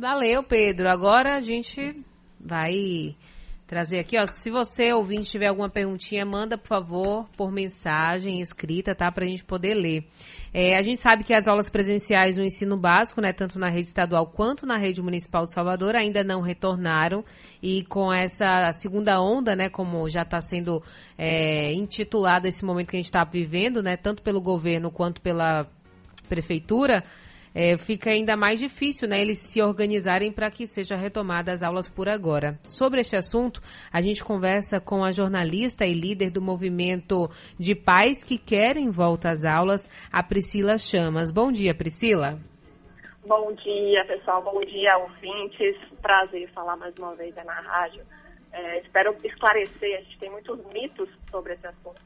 Valeu, Pedro. Agora a gente vai trazer aqui, ó. Se você ouvinte tiver alguma perguntinha, manda, por favor, por mensagem escrita, tá? Pra gente poder ler. É, a gente sabe que as aulas presenciais no ensino básico, né, tanto na rede estadual quanto na rede municipal de Salvador, ainda não retornaram. E com essa segunda onda, né, como já está sendo é, intitulado esse momento que a gente está vivendo, né, tanto pelo governo quanto pela prefeitura, é, fica ainda mais difícil né, eles se organizarem para que sejam retomadas as aulas por agora. Sobre este assunto, a gente conversa com a jornalista e líder do movimento de pais que querem volta às aulas, a Priscila Chamas. Bom dia, Priscila. Bom dia, pessoal. Bom dia, ouvintes. Prazer falar mais uma vez na rádio. É, espero esclarecer, a gente tem muitos mitos sobre esse assunto.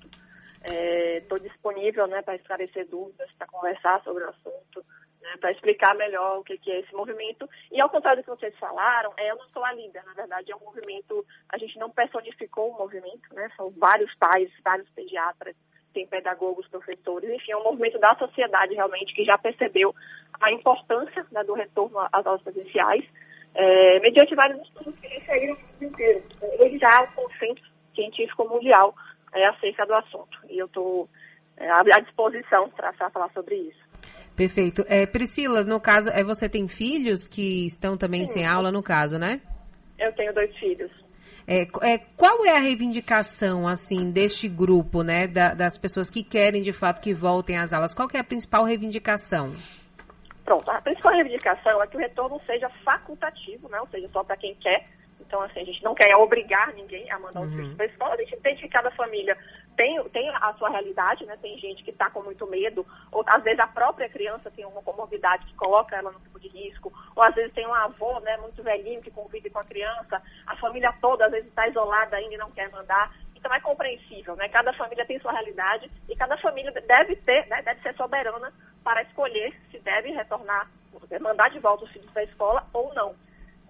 Estou é, disponível né, para esclarecer dúvidas, para conversar sobre o assunto né, para explicar melhor o que, que, é esse movimento. E ao contrário do que vocês falaram, é, eu não sou a líder, na verdade é um movimento, a gente não personificou o movimento, né, são vários pais, vários pediatras, tem pedagogos, professores, enfim, é um movimento da sociedade realmente que já percebeu a importância né, do retorno às aulas presenciais, é, mediante vários estudos que saíram no mundo inteiro. Hoje já há um consenso científico mundial é, acerca do assunto. E eu estou é, à disposição para falar sobre isso. Perfeito. É, Priscila, no caso, é, você tem filhos que estão também Sim. sem aula, no caso, né? Eu tenho dois filhos. É, é, qual é a reivindicação, assim, deste grupo, né, da, das pessoas que querem, de fato, que voltem às aulas? Qual é a principal reivindicação? Pronto, a principal reivindicação é que o retorno seja facultativo, né, ou seja, só para quem quer. Então, assim, a gente não quer obrigar ninguém a mandar uhum. os filhos para a escola, a gente entende que cada família tem, tem a sua realidade, né? Tem gente que está com muito medo, ou às vezes a própria criança tem uma comorbidade que coloca ela no tipo de risco, ou às vezes tem um avô, né, muito velhinho que convive com a criança, a família toda às vezes está isolada ainda e não quer mandar. Então é compreensível, né? Cada família tem sua realidade e cada família deve ter, né, deve ser soberana para escolher se deve retornar, mandar de volta os filhos para a escola ou não.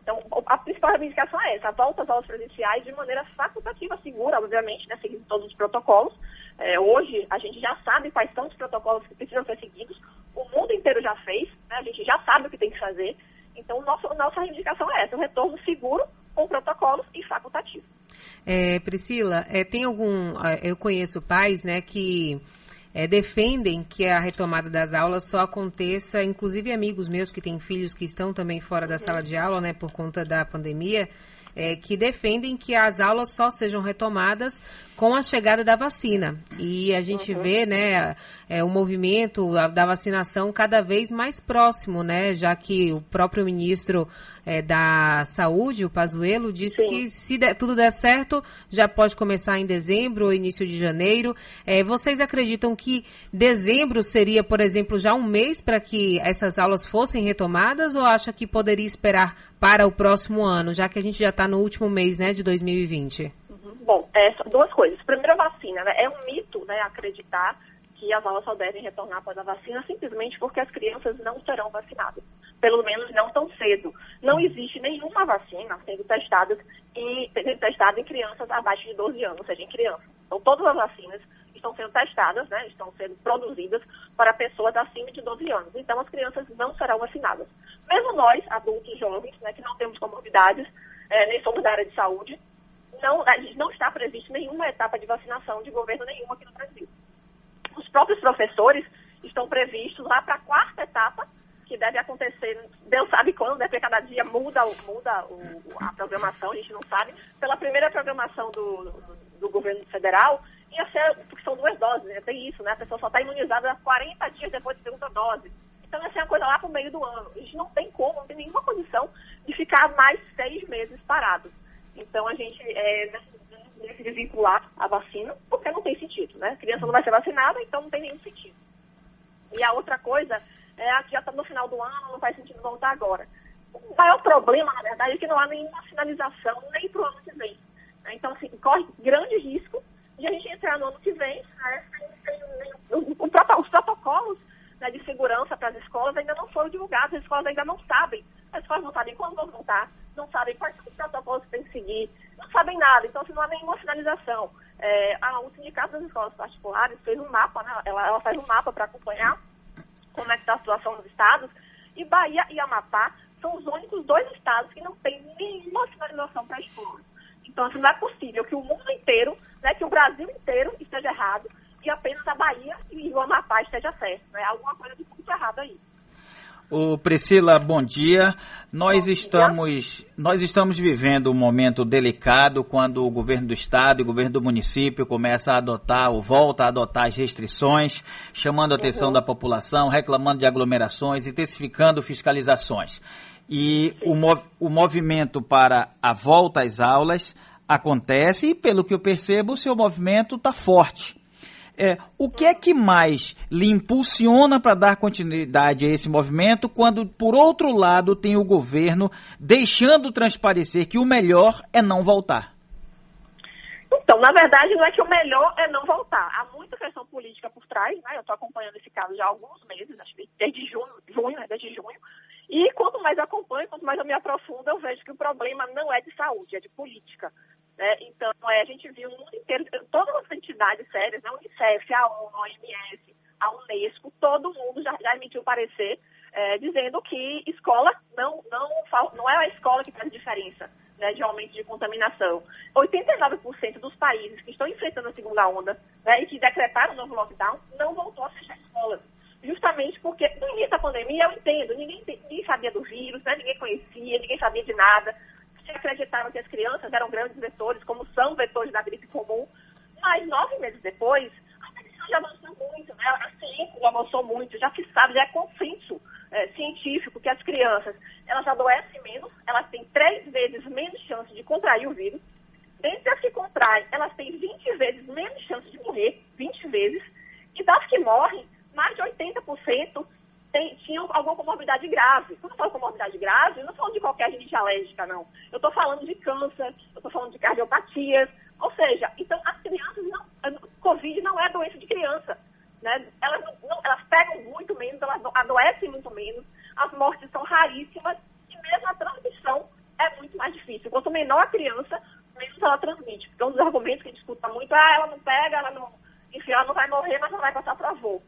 Então, a principal reivindicação é essa, a volta às aulas presenciais de maneira facultativa, segura, obviamente, né, seguindo todos os protocolos. É, hoje, a gente já sabe quais são os protocolos que precisam ser seguidos, o mundo inteiro já fez, né, a gente já sabe o que tem que fazer. Então, nosso, nossa reivindicação é essa, o retorno seguro, com protocolos e facultativo. É, Priscila, é, tem algum, é, eu conheço pais, né, que é, defendem que a retomada das aulas só aconteça, inclusive amigos meus que têm filhos que estão também fora da sala de aula, né, por conta da pandemia, é, que defendem que as aulas só sejam retomadas com a chegada da vacina. E a gente uhum. vê, né, é, o movimento da vacinação cada vez mais próximo, né, já que o próprio ministro é, da Saúde, o Pazuello, disse Sim. que se der, tudo der certo, já pode começar em dezembro ou início de janeiro. É, vocês acreditam que dezembro seria, por exemplo, já um mês para que essas aulas fossem retomadas ou acha que poderia esperar para o próximo ano, já que a gente já está no último mês, né, de 2020? Bom, é, duas coisas. Primeiro, a vacina. Né? É um mito né, acreditar que as aulas só devem retornar após a vacina simplesmente porque as crianças não serão vacinadas. Pelo menos não tão cedo. Não existe nenhuma vacina sendo testada em, sendo testada em crianças abaixo de 12 anos, ou seja, em crianças. Então, todas as vacinas estão sendo testadas, né, estão sendo produzidas para pessoas acima de 12 anos. Então, as crianças não serão vacinadas. Mesmo nós, adultos jovens, né, que não temos comorbidades, é, nem somos da área de saúde, não, não está previsto nenhuma etapa de vacinação de governo nenhum aqui no Brasil. Os próprios professores estão previstos lá para a quarta etapa, que deve acontecer, Deus sabe quando, né? Porque cada dia muda, muda o, a programação, a gente não sabe. Pela primeira programação do, do, governo federal, ia ser, porque são duas doses, né? tem isso, né? A pessoa só está imunizada 40 dias depois da segunda dose. Então ia ser uma coisa lá para o meio do ano. A gente não tem como, não tem nenhuma condição de ficar mais seis meses parados. Então a gente é, se desvincular a vacina, porque não tem sentido, né? A criança não vai ser vacinada, então não tem nenhum sentido. E a outra coisa é que já está no final do ano, não faz sentido voltar agora. O maior problema, na verdade, é que não há nenhuma finalização nem para o ano que vem. Né? Então, assim, corre grande risco de a gente entrar no ano que vem né, sem, sem, os protocolos né, de segurança para as escolas ainda não foram divulgados, as escolas ainda não sabem. As escolas não sabem quando vão voltar, não sabem quais são os protocolos que têm que seguir, não sabem nada. Então, se não há nenhuma sinalização. É, a, o Sindicato das Escolas Particulares fez um mapa, né, ela, ela faz um mapa para acompanhar como é que está a situação nos estados, e Bahia e Amapá são os únicos dois estados que não têm nenhuma sinalização para a escola. Então, assim, não é possível que o mundo inteiro, né, que o Brasil inteiro esteja errado e apenas a Bahia e o Amapá esteja certo. Né? Alguma coisa de muito errado aí. O Priscila, bom dia. Nós bom estamos dia. nós estamos vivendo um momento delicado quando o governo do estado e o governo do município começa a adotar ou volta a adotar as restrições, chamando a atenção uhum. da população, reclamando de aglomerações, intensificando fiscalizações. E o, mov o movimento para a volta às aulas acontece e, pelo que eu percebo, o seu movimento está forte. É, o que é que mais lhe impulsiona para dar continuidade a esse movimento quando, por outro lado, tem o governo deixando transparecer que o melhor é não voltar? Então, na verdade, não é que o melhor é não voltar. Há muita questão política por trás, né? Eu estou acompanhando esse caso já há alguns meses, acho que desde junho, junho, né? desde junho. E quanto mais acompanho, quanto mais eu me aprofundo, eu vejo que o problema não é de saúde, é de política. Né? Então, é, a gente viu o mundo inteiro, todas as entidades sérias, né? a Unicef, a ONU, a OMS, a Unesco, todo mundo já, já emitiu parecer é, dizendo que escola não, não, não é a escola que faz diferença né, de aumento de contaminação. 89% dos países que estão enfrentando a segunda onda né, e que decretaram o novo lockdown não voltou a fechar escolas. Justamente porque no início da pandemia, eu entendo, ninguém, ninguém sabia do vírus, né, ninguém conhecia, ninguém sabia de nada acreditavam que as crianças eram grandes vetores, como são vetores da gripe comum, mas nove meses depois, a medicina já avançou muito, né? a ciência avançou muito, já se sabe, já é consenso é, científico que as crianças elas adoecem menos, elas têm três vezes menos chance de contrair o vírus. Dentre as que contraem, elas têm 20 vezes menos chance de morrer, 20 vezes, e das que morrem, mais de 80% tem, tinham alguma comorbidade grave. Quando eu falo comorbidade grave, eu não falando de qualquer rinite alérgica, não. Eu estou falando de câncer, eu estou falando de cardiopatias. Ou seja, então as crianças não. Covid não é doença de criança. Né? Elas, não, elas pegam muito menos, elas adoecem muito menos, as mortes são raríssimas e mesmo a transmissão é muito mais difícil. Quanto menor a criança, menos ela transmite. Porque um dos argumentos que a gente escuta muito é ah, ela não pega, ela não. Enfim, ela não vai morrer, mas ela vai passar para avô.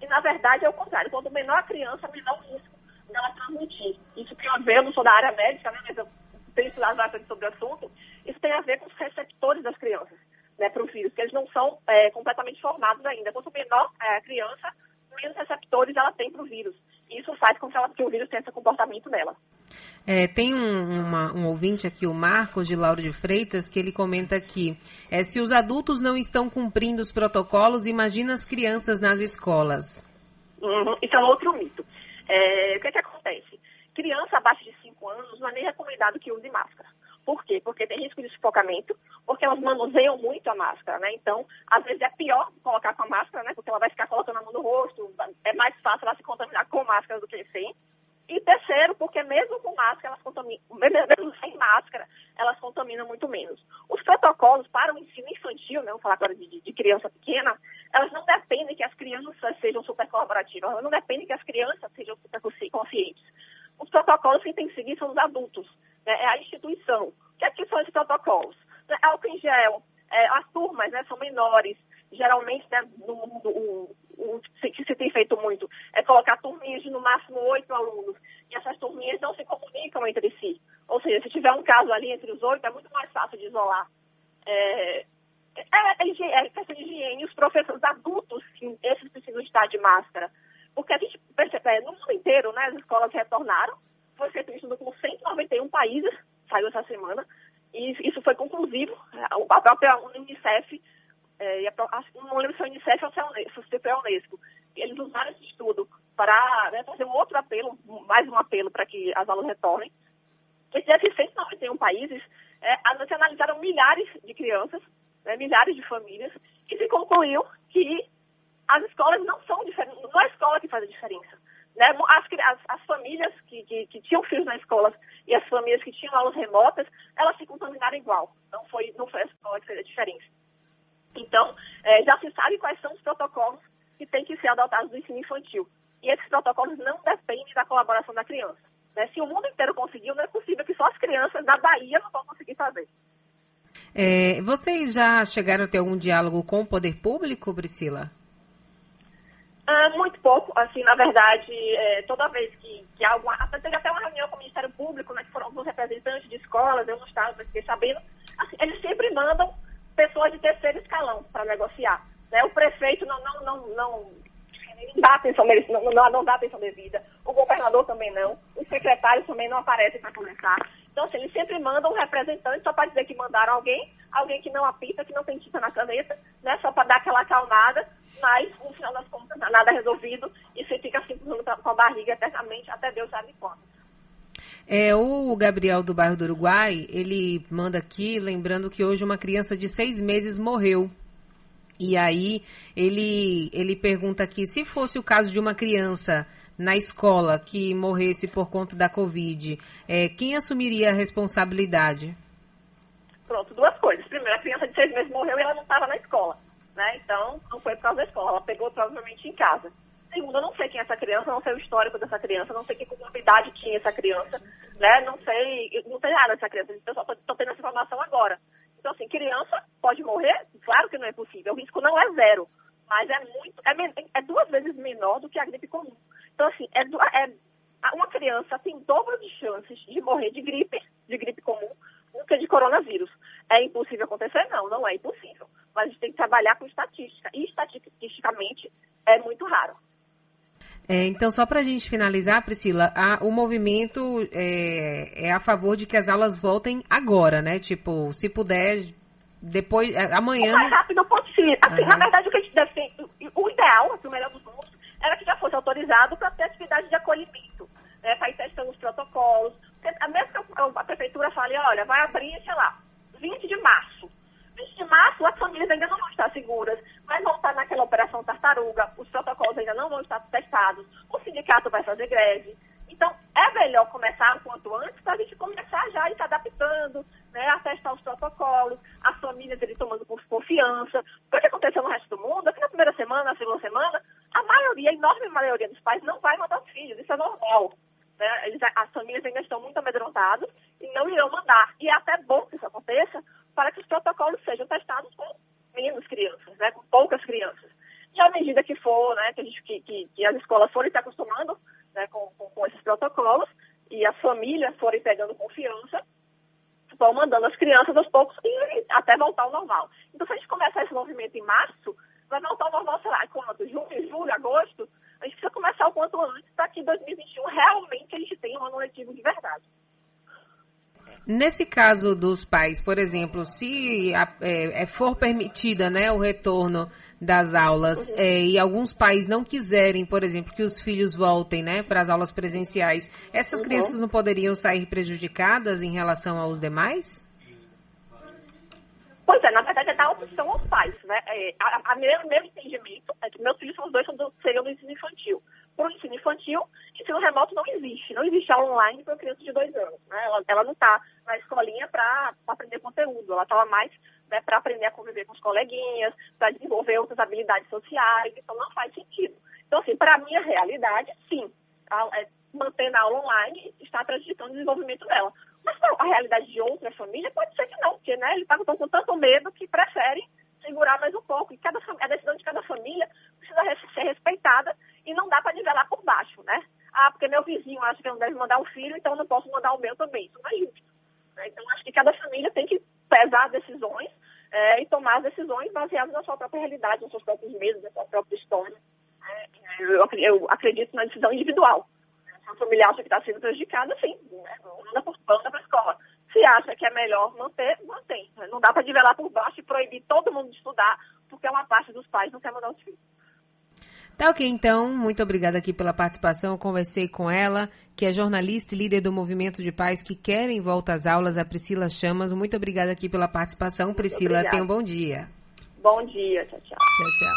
E, na verdade, é o contrário. Quanto menor a criança, menor o risco dela transmitir. Isso ver, eu não sou da área médica, né, mas eu tenho estudado bastante sobre o assunto, isso tem a ver com os receptores das crianças, né, para o vírus, que eles não são é, completamente formados ainda. Quanto menor é a criança, menos receptores ela tem para o vírus. Isso faz com que, ela, que o vírus tenha esse comportamento nela. É, tem um, uma, um, ouvinte aqui, o Marcos de Lauro de Freitas, que ele comenta que é, se os adultos não estão cumprindo os protocolos, imagina as crianças nas escolas. Uhum, isso é um outro mito. É, o que, é que acontece? Criança abaixo de 5 anos não é nem recomendado que use máscara. Por quê? Porque tem risco de sufocamento, porque elas manuseiam muito a máscara, né? Então, às vezes é pior colocar com a máscara, né? Porque ela vai ficar colocando a mão no rosto, é mais fácil ela se contaminar com máscara do que sem. Mesmo com máscara, elas contaminam, mesmo sem máscara, elas contaminam muito menos. Os protocolos para o ensino infantil, né, falar agora de, de criança pequena, elas não dependem que as crianças sejam super colaborativas, elas não dependem que as crianças sejam super conscientes. Os protocolos que tem que seguir são os adultos, né, é a instituição. O que, é que são esses protocolos? É álcool em gel, é, as turmas né, são menores, geralmente, né, no mundo, o, o, que se tem feito muito é colocar turminhas de no máximo oito alunos. E essas turminhas não se comunicam entre si. Ou seja, se tiver um caso ali entre os oito, é muito mais fácil de isolar. É, é, é, é questão de higiene. Os professores adultos, sim, esses precisam estar de máscara. Porque a gente percebe, é, no mundo inteiro, né, as escolas retornaram. Foi feito um estudo com 191 países, saiu essa semana. E isso foi conclusivo. A própria Unicef é, não lembro se é o Unicef ou se é a Unesco, eles usaram esse estudo para né, fazer um outro apelo, mais um apelo para que as aulas retornem. Esses 191 países é, analisaram milhares de crianças, né, milhares de famílias, e se concluiu que as escolas não são diferentes, não é a escola que faz a diferença. Né? As, as, as famílias que, que, que, tinham filhos na escola e as famílias que tinham aulas remotas, elas se contaminaram igual. Não foi, não foi a escola que fez a diferença. Então, é, já se sabe quais são os protocolos que têm que ser adotados no ensino infantil. Esses protocolos não dependem da colaboração da criança. Né? Se o mundo inteiro conseguiu, não é possível que só as crianças da Bahia não vão conseguir fazer. É, vocês já chegaram a ter algum diálogo com o poder público, Priscila? Ah, muito pouco. Assim, na verdade, é, toda vez que, que alguma, até teve até uma reunião com o Ministério Público, né, que foram alguns representantes de escolas, eu não estava, fiquei sabendo, assim, eles sempre mandam pessoas de terceiro escalão para negociar. Né? O prefeito não, não, não, não, dá atenção, não, não, não dá atenção devida, o governador também não, os secretários também não aparecem para conversar. Então, assim, eles sempre mandam um representante só para dizer que mandaram alguém, alguém que não apita, que não tem tinta na caneta, né? Só para dar aquela acalmada, mas, no final das contas, nada resolvido e você fica assim com a barriga eternamente, até Deus sabe quando. É, o Gabriel do bairro do Uruguai, ele manda aqui, lembrando que hoje uma criança de seis meses morreu. E aí ele, ele pergunta aqui, se fosse o caso de uma criança na escola que morresse por conta da Covid, é, quem assumiria a responsabilidade? Pronto, duas coisas. Primeiro, a criança de seis meses morreu e ela não estava na escola. Né? Então, não foi por causa da escola, ela pegou provavelmente em casa. Segundo, eu não sei quem é essa criança, não sei o histórico dessa criança, não sei que comorbidade tinha essa criança, né? Não sei, não sei nada dessa criança. Eu só estou tendo essa informação agora. Então, assim, criança pode morrer? Claro que não é possível. O risco não é zero, mas é muito, é, é duas vezes menor do que a gripe comum. Então, assim, é, é, uma criança tem dobro de chances de morrer de gripe, de gripe comum, do que de coronavírus. É impossível acontecer? Não, não é impossível. Mas a gente tem que trabalhar com estatística. E estatisticamente é muito raro. É, então, só para a gente finalizar, Priscila, a, o movimento é, é, a favor de que as aulas voltem agora, né? Tipo, se puder, depois, é, amanhã. O mais rápido possível. Assim, uhum. Na verdade, o que a gente deve o ideal, assim, o melhor dos mundos, era que já fosse autorizado para ter atividade de acolhimento, né? Para ir testando os protocolos. A mesma que a prefeitura fale, olha, vai abrir, sei lá, 20 de março. 20 de março, as famílias ainda não vão estar seguras, mas vão estar naquela operação tartaruga, os protocolos ainda não vão estar testados, o sindicato vai fazer greve. Então, é melhor começar o quanto antes para a gente começar já a ir se adaptando, né, a testar os protocolos, as famílias ele tomando confiança. O que aconteceu no resto do mundo, aqui na primeira semana, na segunda semana, a maioria, a enorme maioria dos pais não vai mandar os filhos, isso é normal. Né? Eles, as famílias ainda estão muito amedrontadas e não irão mandar. E é até bom que isso aconteça para que os protocolos sejam testados com menos crianças, né? com poucas crianças. E à medida que for, né, que, gente, que, que, que as escolas forem se acostumando né, com, com, com esses protocolos e as famílias forem pegando confiança, vão mandando as crianças aos poucos e até voltar ao normal. Então, se a gente começar esse movimento em março, vai voltar ao normal, sei lá, quanto? Junho, julho, agosto? A gente precisa começar o quanto antes para que em 2021 realmente a gente tenha um ano letivo de verdade. Nesse caso dos pais, por exemplo, se é, é, for permitida né, o retorno das aulas uhum. é, e alguns pais não quiserem, por exemplo, que os filhos voltem né, para as aulas presenciais, essas uhum. crianças não poderiam sair prejudicadas em relação aos demais? Pois é, na verdade é dar opção aos pais. Né? É, a, a meu, meu entendimento é que meus filhos são os dois do, seriam do ensino infantil. Para o ensino infantil, ensino remoto não existe. Não existe aula online para criança de dois anos. Né? Ela, ela não está na escolinha para aprender conteúdo. Ela estava mais né, para aprender a conviver com os coleguinhas, para desenvolver outras habilidades sociais. Então não faz sentido. Então, assim, para a minha realidade, sim. A, é, mantendo a aula online está prejudicando o desenvolvimento dela. A realidade de outra família pode ser que não, porque né, eles estão com tanto medo que preferem segurar mais um pouco. E cada, a decisão de cada família precisa ser respeitada e não dá para nivelar por baixo, né? Ah, porque meu vizinho acha que não deve mandar um filho, então eu não posso mandar o meu também. Isso não é justo. Né? Então, acho que cada família tem que pesar as decisões é, e tomar as decisões baseadas na sua própria realidade, nos seus próprios medos, na sua própria história. É, eu, eu acredito na decisão individual a família acha que está sendo prejudicada, sim, né? manda para a escola. Se acha que é melhor manter, mantém. Não dá para nivelar por baixo e proibir todo mundo de estudar, porque uma parte dos pais não quer mandar os filhos. Tá ok, então, muito obrigada aqui pela participação. Eu conversei com ela, que é jornalista e líder do movimento de pais que querem volta às aulas, a Priscila Chamas. Muito obrigada aqui pela participação. Priscila, tenha um bom dia. Bom dia, tchau, tchau. Tchau, tchau.